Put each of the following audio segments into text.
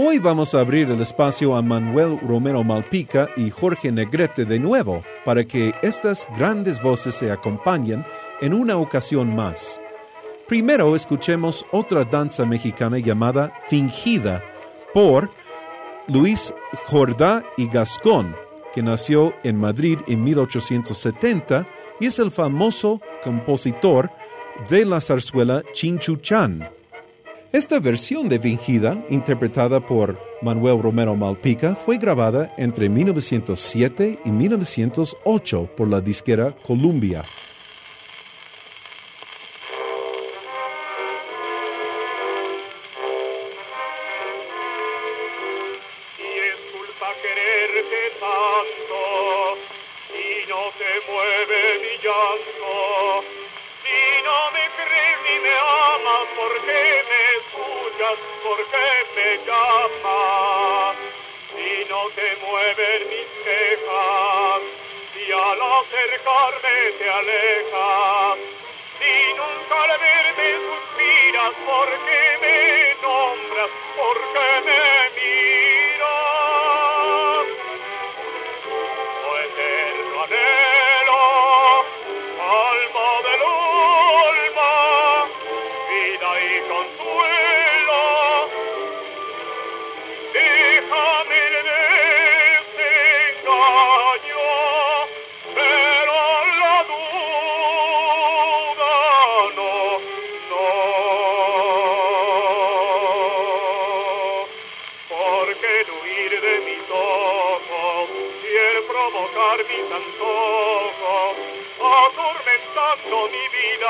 Hoy vamos a abrir el espacio a Manuel Romero Malpica y Jorge Negrete de nuevo para que estas grandes voces se acompañen en una ocasión más. Primero escuchemos otra danza mexicana llamada Fingida por Luis Jordá y Gascón, que nació en Madrid en 1870 y es el famoso compositor de la zarzuela Chinchuchan. Esta versión de Fingida, interpretada por Manuel Romero Malpica, fue grabada entre 1907 y 1908 por la disquera Columbia sabrás por qué me llama. Si no te mueven mis quejas, si al acercarme te alejas, si nunca al verte suspiras, porque me nombras, porque me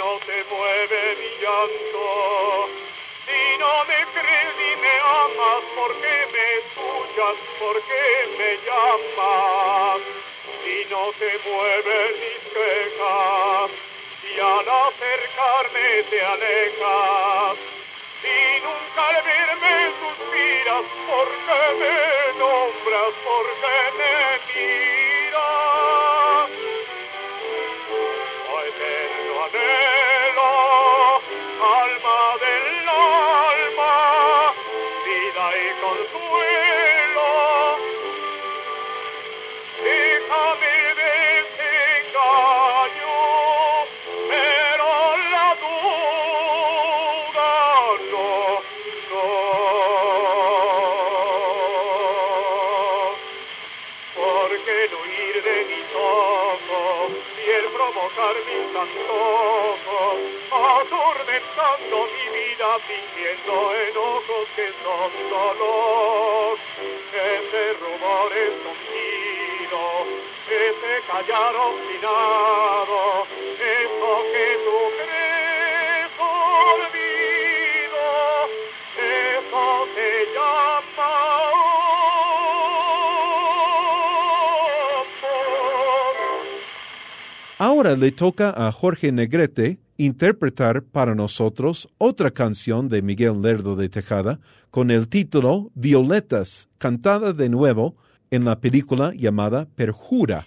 no te mueve mi llanto, si no me crees y me amas, porque me escuchas, porque me llamas, si no te mueven mis quejas, si al acercarme te alejas, si nunca al verme suspiras, porque me nombras, porque me miras. Provocar mis atormentando mi vida, fingiendo enojos que son dolor. Ese rumor escondido, ese callar obstinado, Ahora le toca a Jorge Negrete interpretar para nosotros otra canción de Miguel Lerdo de Tejada con el título Violetas, cantada de nuevo en la película llamada Perjura.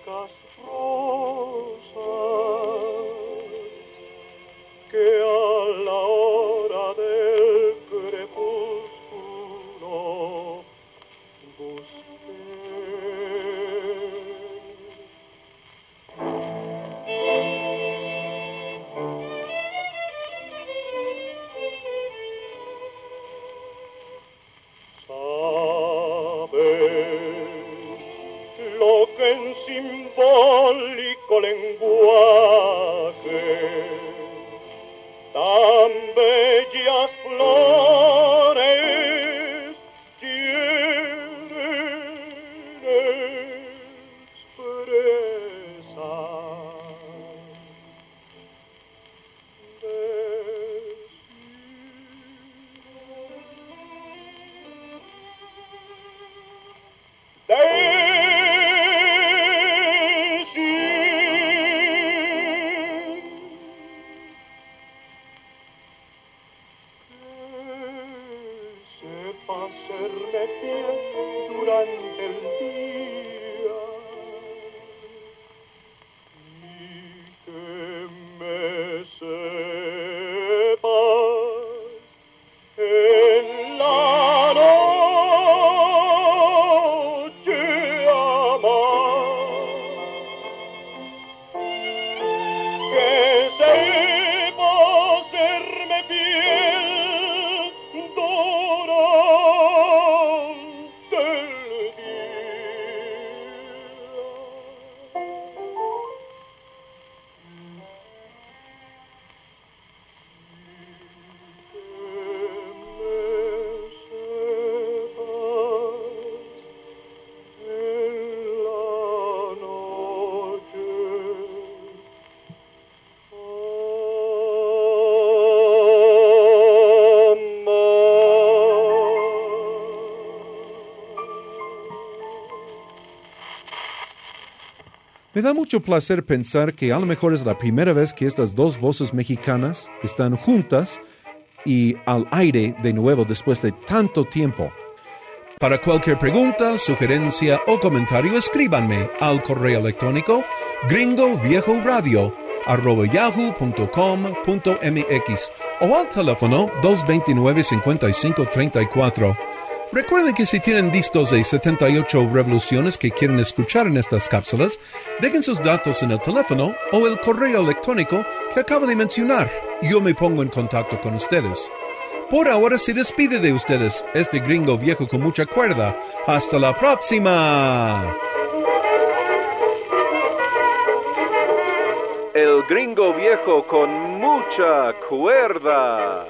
simbólico lenguaje. Tan bellas flores. Me da mucho placer pensar que a lo mejor es la primera vez que estas dos voces mexicanas están juntas y al aire de nuevo después de tanto tiempo. Para cualquier pregunta, sugerencia o comentario, escríbanme al correo electrónico gringoviejoradio.yahoo.com.mx o al teléfono 229-5534. Recuerden que si tienen discos de 78 revoluciones que quieren escuchar en estas cápsulas, dejen sus datos en el teléfono o el correo electrónico que acabo de mencionar. Yo me pongo en contacto con ustedes. Por ahora se despide de ustedes este gringo viejo con mucha cuerda. Hasta la próxima. El gringo viejo con mucha cuerda.